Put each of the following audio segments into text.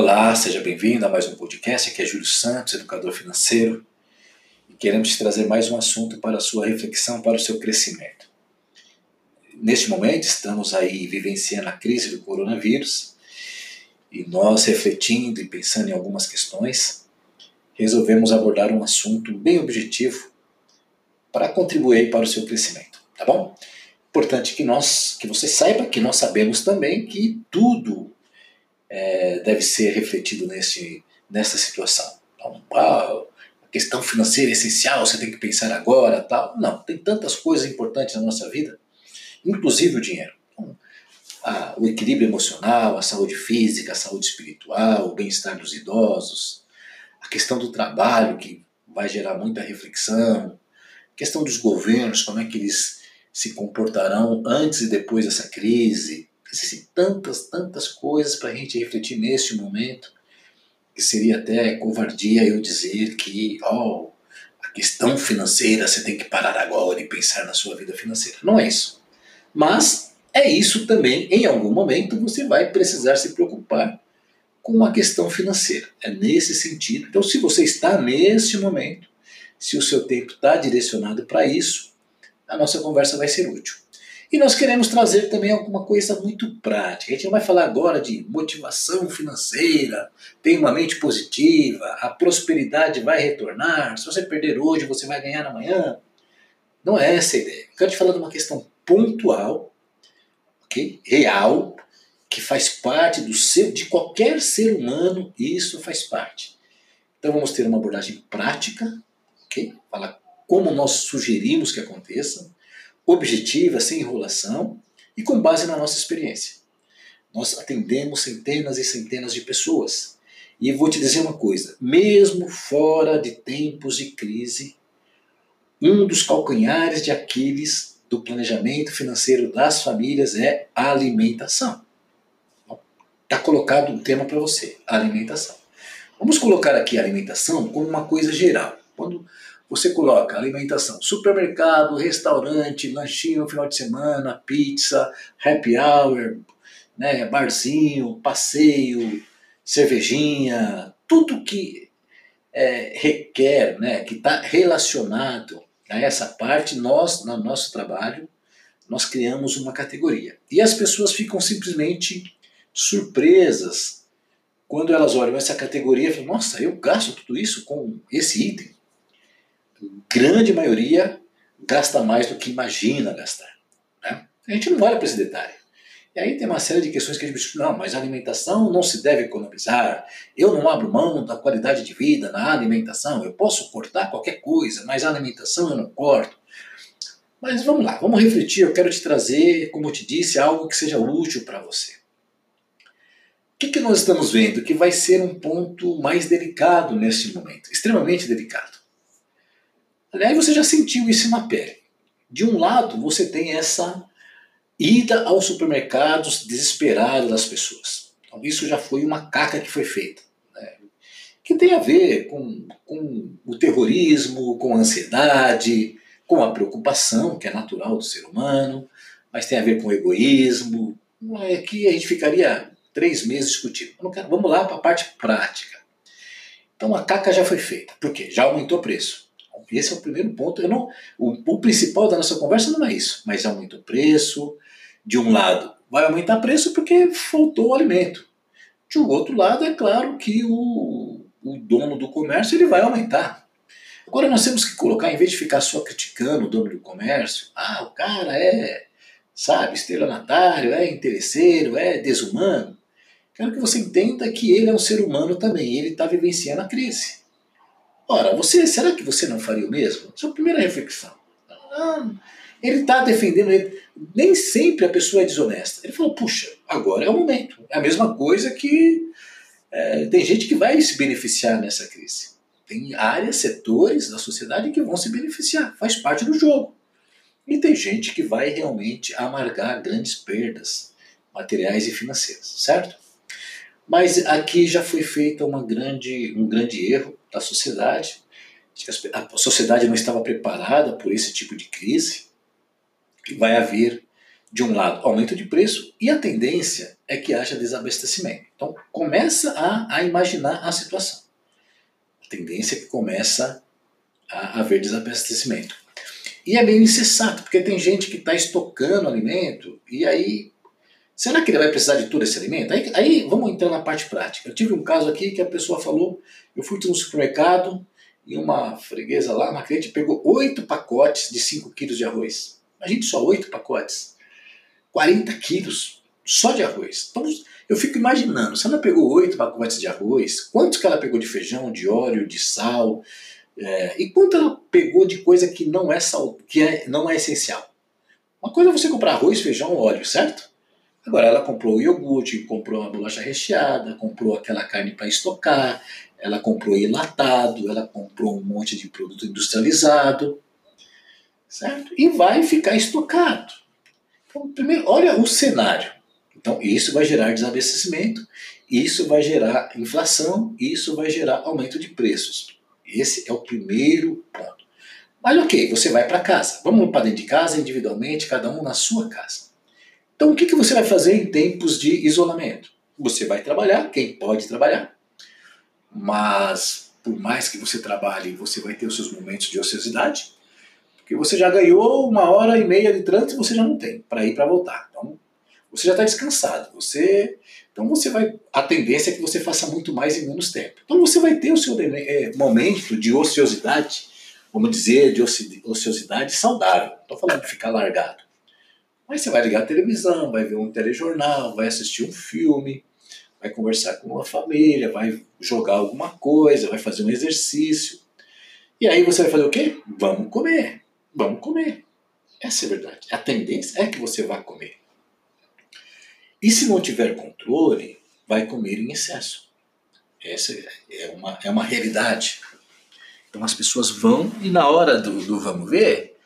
Olá, seja bem-vindo a mais um podcast. Aqui é Júlio Santos, educador financeiro, e queremos trazer mais um assunto para a sua reflexão, para o seu crescimento. Neste momento, estamos aí vivenciando a crise do coronavírus e nós, refletindo e pensando em algumas questões, resolvemos abordar um assunto bem objetivo para contribuir para o seu crescimento, tá bom? Importante que nós, que você saiba que nós sabemos também que tudo é, deve ser refletido nesse, nessa situação. Então, ah, a questão financeira é essencial, você tem que pensar agora, tal. Não, tem tantas coisas importantes na nossa vida, inclusive o dinheiro. Então, o equilíbrio emocional, a saúde física, a saúde espiritual, o bem-estar dos idosos, a questão do trabalho, que vai gerar muita reflexão, a questão dos governos, como é que eles se comportarão antes e depois dessa crise, Existem tantas, tantas coisas para a gente refletir neste momento, que seria até covardia eu dizer que, oh, a questão financeira você tem que parar agora e pensar na sua vida financeira. Não é isso. Mas é isso também, em algum momento você vai precisar se preocupar com a questão financeira. É nesse sentido. Então, se você está nesse momento, se o seu tempo está direcionado para isso, a nossa conversa vai ser útil. E nós queremos trazer também alguma coisa muito prática. A gente não vai falar agora de motivação financeira, tem uma mente positiva, a prosperidade vai retornar, se você perder hoje, você vai ganhar amanhã. Não é essa a ideia. Eu quero te falar de uma questão pontual, okay? real, que faz parte do ser, de qualquer ser humano, isso faz parte. Então vamos ter uma abordagem prática, ok? Falar como nós sugerimos que aconteça, objetiva, sem enrolação e com base na nossa experiência. Nós atendemos centenas e centenas de pessoas. E vou te dizer uma coisa: mesmo fora de tempos de crise, um dos calcanhares de Aquiles do planejamento financeiro das famílias é a alimentação. Está colocado um tema para você: alimentação. Vamos colocar aqui a alimentação como uma coisa geral. Quando você coloca alimentação, supermercado, restaurante, lanchinho no final de semana, pizza, happy hour, né, barzinho, passeio, cervejinha, tudo que é, requer, né, que está relacionado a essa parte, nós, no nosso trabalho, nós criamos uma categoria. E as pessoas ficam simplesmente surpresas quando elas olham essa categoria e falam, nossa, eu gasto tudo isso com esse item grande maioria gasta mais do que imagina gastar. Né? A gente não olha para esse detalhe. E aí tem uma série de questões que a gente não, mas a alimentação não se deve economizar. Eu não abro mão da qualidade de vida na alimentação. Eu posso cortar qualquer coisa, mas a alimentação eu não corto. Mas vamos lá, vamos refletir. Eu quero te trazer, como eu te disse, algo que seja útil para você. O que, que nós estamos vendo? Que vai ser um ponto mais delicado neste momento, extremamente delicado. Aliás, você já sentiu isso na pele. De um lado, você tem essa ida aos supermercados desesperada das pessoas. Então, isso já foi uma caca que foi feita. Né? Que tem a ver com, com o terrorismo, com a ansiedade, com a preocupação, que é natural do ser humano, mas tem a ver com o egoísmo. É que a gente ficaria três meses discutindo. Quero, vamos lá para a parte prática. Então a caca já foi feita. Por quê? Já aumentou o preço. Esse é o primeiro ponto. Eu não, o, o principal da nossa conversa não é isso, mas aumenta o preço. De um lado, vai aumentar preço porque faltou o alimento. De um outro lado, é claro que o, o dono do comércio ele vai aumentar. Agora nós temos que colocar, em vez de ficar só criticando o dono do comércio, ah, o cara é, sabe, estelionatário, é interesseiro, é desumano. Quero que você entenda que ele é um ser humano também, ele está vivenciando a crise. Ora, você, será que você não faria o mesmo? Essa é primeira reflexão. Ah, ele está defendendo ele. Nem sempre a pessoa é desonesta. Ele falou, puxa, agora é o momento. É a mesma coisa que é, tem gente que vai se beneficiar nessa crise. Tem áreas, setores da sociedade que vão se beneficiar. Faz parte do jogo. E tem gente que vai realmente amargar grandes perdas materiais e financeiras, certo? Mas aqui já foi feito uma grande, um grande erro da sociedade. A sociedade não estava preparada por esse tipo de crise. Vai haver de um lado, aumento de preço e a tendência é que haja desabastecimento. Então, começa a, a imaginar a situação. A tendência é que começa a haver desabastecimento. E é meio insensato, porque tem gente que está estocando alimento e aí. Será que ele vai precisar de todo esse alimento? Aí, aí vamos entrar na parte prática. Eu tive um caso aqui que a pessoa falou: eu fui no supermercado e uma freguesa lá, uma cliente, pegou oito pacotes de 5 quilos de arroz. Imagine só oito pacotes. 40 quilos só de arroz. Então eu fico imaginando, se ela pegou oito pacotes de arroz, quantos que ela pegou de feijão, de óleo, de sal, é, e quanto ela pegou de coisa que não é sal, que é, não é essencial? Uma coisa é você comprar arroz, feijão, óleo, certo? Agora ela comprou o iogurte, comprou uma bolacha recheada, comprou aquela carne para estocar, ela comprou enlatado, ela comprou um monte de produto industrializado, certo? E vai ficar estocado. Então, primeiro, olha o cenário. Então, isso vai gerar desabastecimento, isso vai gerar inflação, isso vai gerar aumento de preços. Esse é o primeiro ponto. Mas ok, você vai para casa. Vamos para dentro de casa, individualmente, cada um na sua casa. Então o que, que você vai fazer em tempos de isolamento? Você vai trabalhar, quem pode trabalhar, mas por mais que você trabalhe, você vai ter os seus momentos de ociosidade, porque você já ganhou uma hora e meia de trânsito você já não tem para ir para voltar. Então você já está descansado. Você então você vai a tendência é que você faça muito mais em menos tempo. Então você vai ter o seu é, momento de ociosidade, vamos dizer, de ociosidade saudável. Estou falando de ficar largado. Mas você vai ligar a televisão, vai ver um telejornal, vai assistir um filme, vai conversar com uma família, vai jogar alguma coisa, vai fazer um exercício. E aí você vai fazer o quê? Vamos comer. Vamos comer. Essa é a verdade. A tendência é que você vá comer. E se não tiver controle, vai comer em excesso. Essa é uma, é uma realidade. Então as pessoas vão e na hora do, do vamos ver,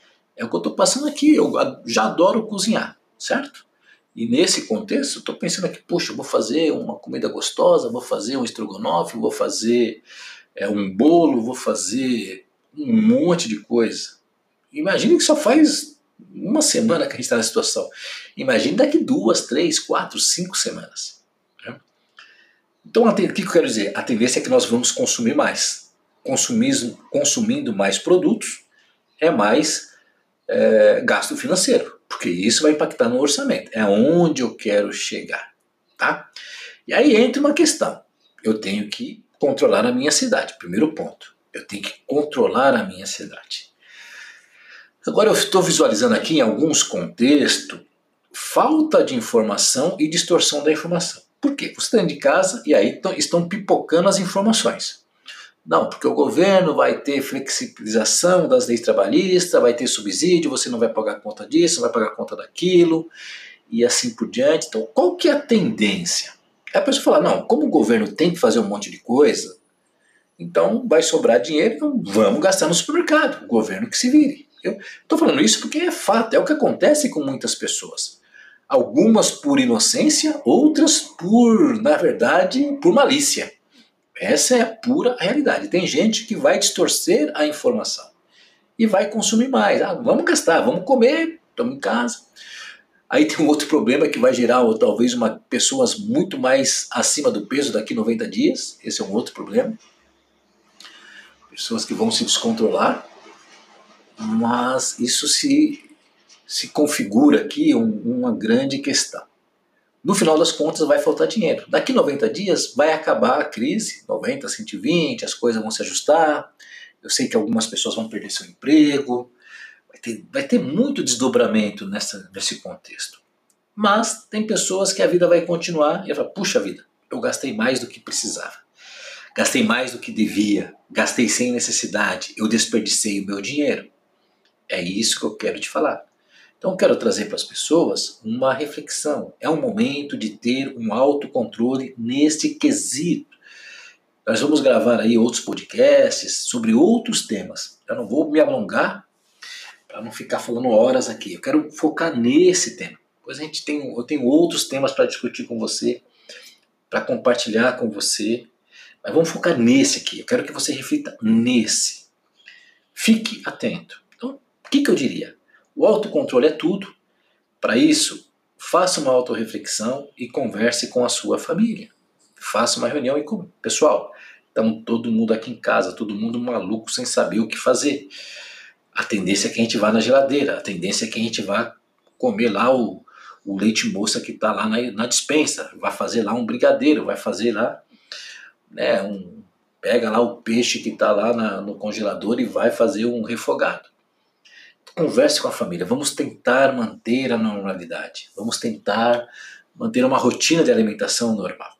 é o que eu estou passando aqui. Eu já adoro cozinhar, certo? E nesse contexto, estou pensando aqui, puxa, vou fazer uma comida gostosa, vou fazer um estrogonofe, vou fazer é, um bolo, vou fazer um monte de coisa. Imagine que só faz uma semana que a gente está na situação. Imagine daqui duas, três, quatro, cinco semanas. Né? Então, o que eu quero dizer? A tendência é que nós vamos consumir mais. Consumindo, consumindo mais produtos é mais é, gasto financeiro porque isso vai impactar no orçamento. É onde eu quero chegar, tá? E aí entra uma questão. Eu tenho que controlar a minha cidade. Primeiro ponto. Eu tenho que controlar a minha cidade. Agora eu estou visualizando aqui em alguns contextos falta de informação e distorção da informação. Por quê? Você está dentro de casa e aí estão pipocando as informações. Não, porque o governo vai ter flexibilização das leis trabalhistas, vai ter subsídio, você não vai pagar conta disso, não vai pagar conta daquilo, e assim por diante. Então, qual que é a tendência? É a pessoa falar, não, como o governo tem que fazer um monte de coisa, então vai sobrar dinheiro, então vamos gastar no supermercado, o governo que se vire. Eu estou falando isso porque é fato, é o que acontece com muitas pessoas. Algumas por inocência, outras por, na verdade, por malícia. Essa é a pura realidade. Tem gente que vai distorcer a informação e vai consumir mais. Ah, vamos gastar, vamos comer, estamos em casa. Aí tem um outro problema que vai gerar ou, talvez uma pessoas muito mais acima do peso daqui 90 dias. Esse é um outro problema. Pessoas que vão se descontrolar. Mas isso se, se configura aqui um, uma grande questão. No final das contas, vai faltar dinheiro. Daqui 90 dias vai acabar a crise, 90, 120, as coisas vão se ajustar. Eu sei que algumas pessoas vão perder seu emprego. Vai ter, vai ter muito desdobramento nessa, nesse contexto. Mas tem pessoas que a vida vai continuar e vai puxa vida, eu gastei mais do que precisava. Gastei mais do que devia. Gastei sem necessidade. Eu desperdicei o meu dinheiro. É isso que eu quero te falar. Então, quero trazer para as pessoas uma reflexão. É um momento de ter um autocontrole neste quesito. Nós vamos gravar aí outros podcasts sobre outros temas. Eu não vou me alongar para não ficar falando horas aqui. Eu quero focar nesse tema. Pois a gente tem, eu tenho outros temas para discutir com você, para compartilhar com você. Mas vamos focar nesse aqui. Eu quero que você reflita nesse. Fique atento. Então, o que, que eu diria? O autocontrole é tudo. Para isso, faça uma autorreflexão e converse com a sua família. Faça uma reunião e com pessoal. Então todo mundo aqui em casa, todo mundo maluco sem saber o que fazer. A tendência é que a gente vá na geladeira, a tendência é que a gente vá comer lá o, o leite moça que está lá na, na dispensa, vai fazer lá um brigadeiro, vai fazer lá, né, um, pega lá o peixe que está lá na, no congelador e vai fazer um refogado. Converse com a família, vamos tentar manter a normalidade, vamos tentar manter uma rotina de alimentação normal.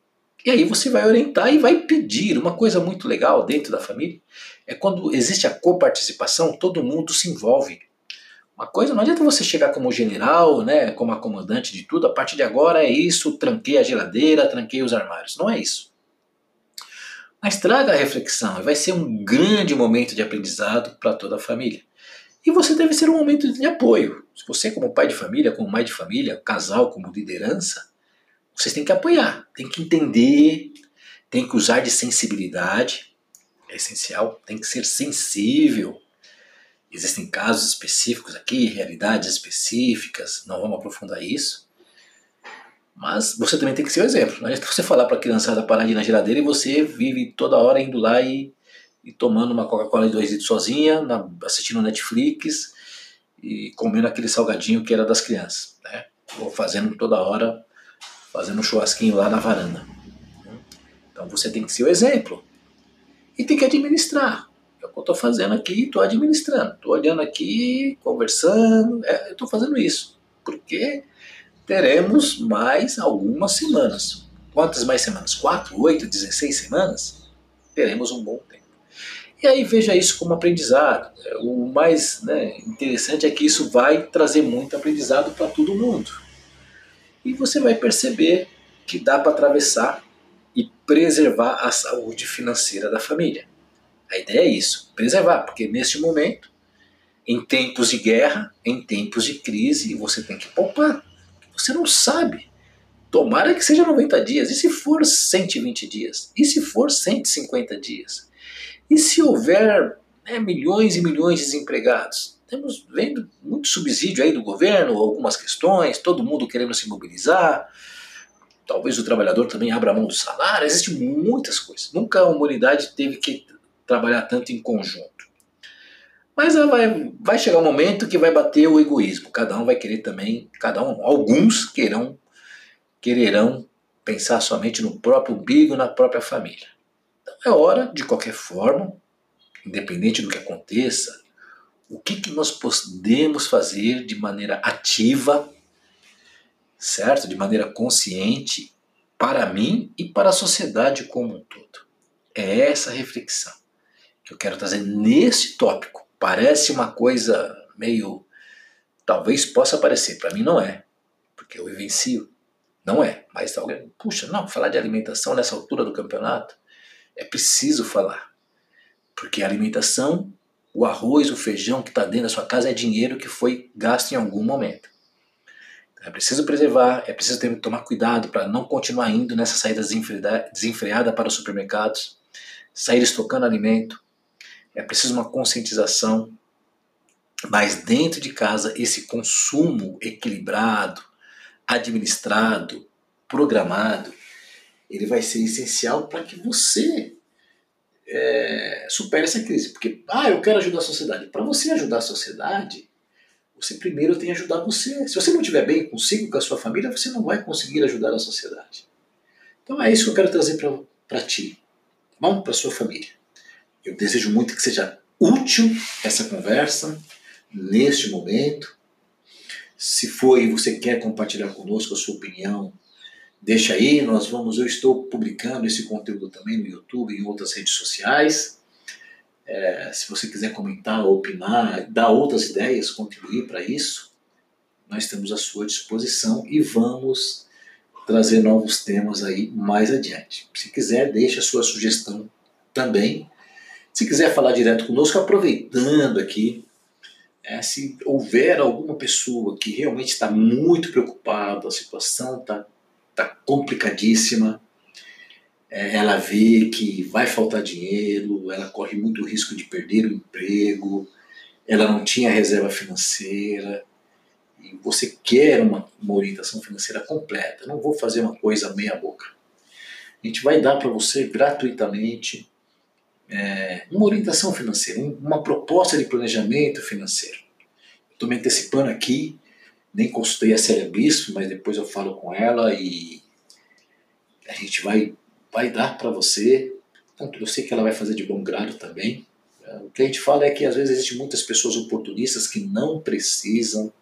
E aí você vai orientar e vai pedir. Uma coisa muito legal dentro da família é quando existe a coparticipação, todo mundo se envolve. Uma coisa, não adianta você chegar como general, né, como acomodante de tudo, a partir de agora é isso, tranquei a geladeira, tranquei os armários. Não é isso. Mas traga a reflexão, vai ser um grande momento de aprendizado para toda a família. E você deve ser um momento de apoio. Se você, como pai de família, como mãe de família, casal, como liderança, vocês têm que apoiar, tem que entender, tem que usar de sensibilidade, é essencial, tem que ser sensível Existem casos específicos aqui, realidades específicas, não vamos aprofundar isso. Mas você também tem que ser o exemplo. Não adianta você falar para a criançada parar de ir na geladeira e você vive toda hora indo lá e, e tomando uma Coca-Cola de dois litros sozinha, na, assistindo Netflix e comendo aquele salgadinho que era das crianças. Né? Ou fazendo toda hora, fazendo um churrasquinho lá na varanda. Então você tem que ser o exemplo. E tem que administrar. É o que eu estou fazendo aqui, estou administrando, estou olhando aqui, conversando, é, estou fazendo isso, porque teremos mais algumas semanas. Quantas mais semanas? Quatro, oito, dezesseis semanas? Teremos um bom. E aí veja isso como aprendizado. O mais né, interessante é que isso vai trazer muito aprendizado para todo mundo. E você vai perceber que dá para atravessar e preservar a saúde financeira da família. A ideia é isso, preservar, porque neste momento, em tempos de guerra, em tempos de crise, você tem que poupar. Você não sabe. Tomara que seja 90 dias. E se for 120 dias? E se for 150 dias? E se houver né, milhões e milhões de desempregados? Temos vendo muito subsídio aí do governo, algumas questões, todo mundo querendo se mobilizar. Talvez o trabalhador também abra mão do salário. Existem muitas coisas. Nunca a humanidade teve que trabalhar tanto em conjunto. Mas vai, vai chegar um momento que vai bater o egoísmo. Cada um vai querer também, cada um, alguns querão, quererão pensar somente no próprio umbigo, na própria família. É hora, de qualquer forma, independente do que aconteça, o que, que nós podemos fazer de maneira ativa, certo? De maneira consciente, para mim e para a sociedade como um todo. É essa reflexão que eu quero trazer nesse tópico. Parece uma coisa meio. Talvez possa parecer, para mim não é, porque eu vivencio. Não é, mas alguém, puxa, não, falar de alimentação nessa altura do campeonato é preciso falar. Porque a alimentação, o arroz, o feijão que está dentro da sua casa é dinheiro que foi gasto em algum momento. É preciso preservar, é preciso ter, tomar cuidado para não continuar indo nessa saída desenfreada para os supermercados, sair estocando alimento, é preciso uma conscientização, mas dentro de casa esse consumo equilibrado, administrado, programado, ele vai ser essencial para que você é, supere essa crise. Porque, ah, eu quero ajudar a sociedade. Para você ajudar a sociedade, você primeiro tem que ajudar você. Se você não estiver bem consigo, com a sua família, você não vai conseguir ajudar a sociedade. Então é isso que eu quero trazer para ti, tá bom? Para sua família. Eu desejo muito que seja útil essa conversa neste momento. Se for e você quer compartilhar conosco a sua opinião, deixa aí. Nós vamos, eu estou publicando esse conteúdo também no YouTube em outras redes sociais. É, se você quiser comentar, opinar, dar outras ideias, contribuir para isso, nós temos à sua disposição e vamos trazer novos temas aí mais adiante. Se quiser, deixe a sua sugestão também se quiser falar direto conosco, aproveitando aqui, é, se houver alguma pessoa que realmente está muito preocupada, a situação está tá complicadíssima, é, ela vê que vai faltar dinheiro, ela corre muito risco de perder o emprego, ela não tinha reserva financeira e você quer uma, uma orientação financeira completa, não vou fazer uma coisa meia boca. A gente vai dar para você gratuitamente é, uma orientação financeira, uma proposta de planejamento financeiro. Estou me antecipando aqui, nem consultei a Célia Bispo, mas depois eu falo com ela e a gente vai, vai dar para você. Tanto eu sei que ela vai fazer de bom grado também. O que a gente fala é que às vezes existem muitas pessoas oportunistas que não precisam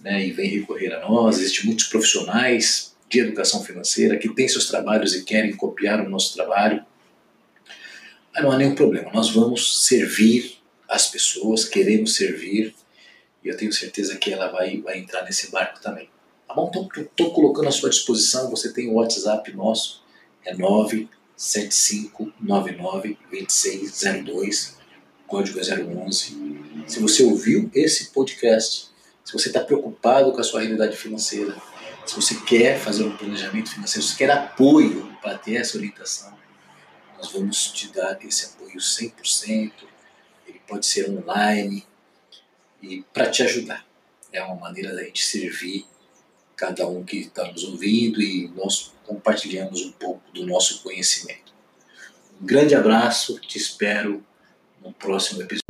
né, e vêm recorrer a nós. Existem muitos profissionais de educação financeira que têm seus trabalhos e querem copiar o nosso trabalho. Mas não há nenhum problema, nós vamos servir as pessoas, queremos servir e eu tenho certeza que ela vai, vai entrar nesse barco também. Tá bom? Então, estou colocando à sua disposição, você tem o WhatsApp nosso, é 975992602, código é 011. Se você ouviu esse podcast, se você está preocupado com a sua realidade financeira, se você quer fazer um planejamento financeiro, se quer apoio para ter essa orientação, nós vamos te dar esse apoio 100%. Ele pode ser online e para te ajudar. É uma maneira da gente servir cada um que está nos ouvindo e nós compartilhamos um pouco do nosso conhecimento. Um grande abraço, te espero no próximo episódio.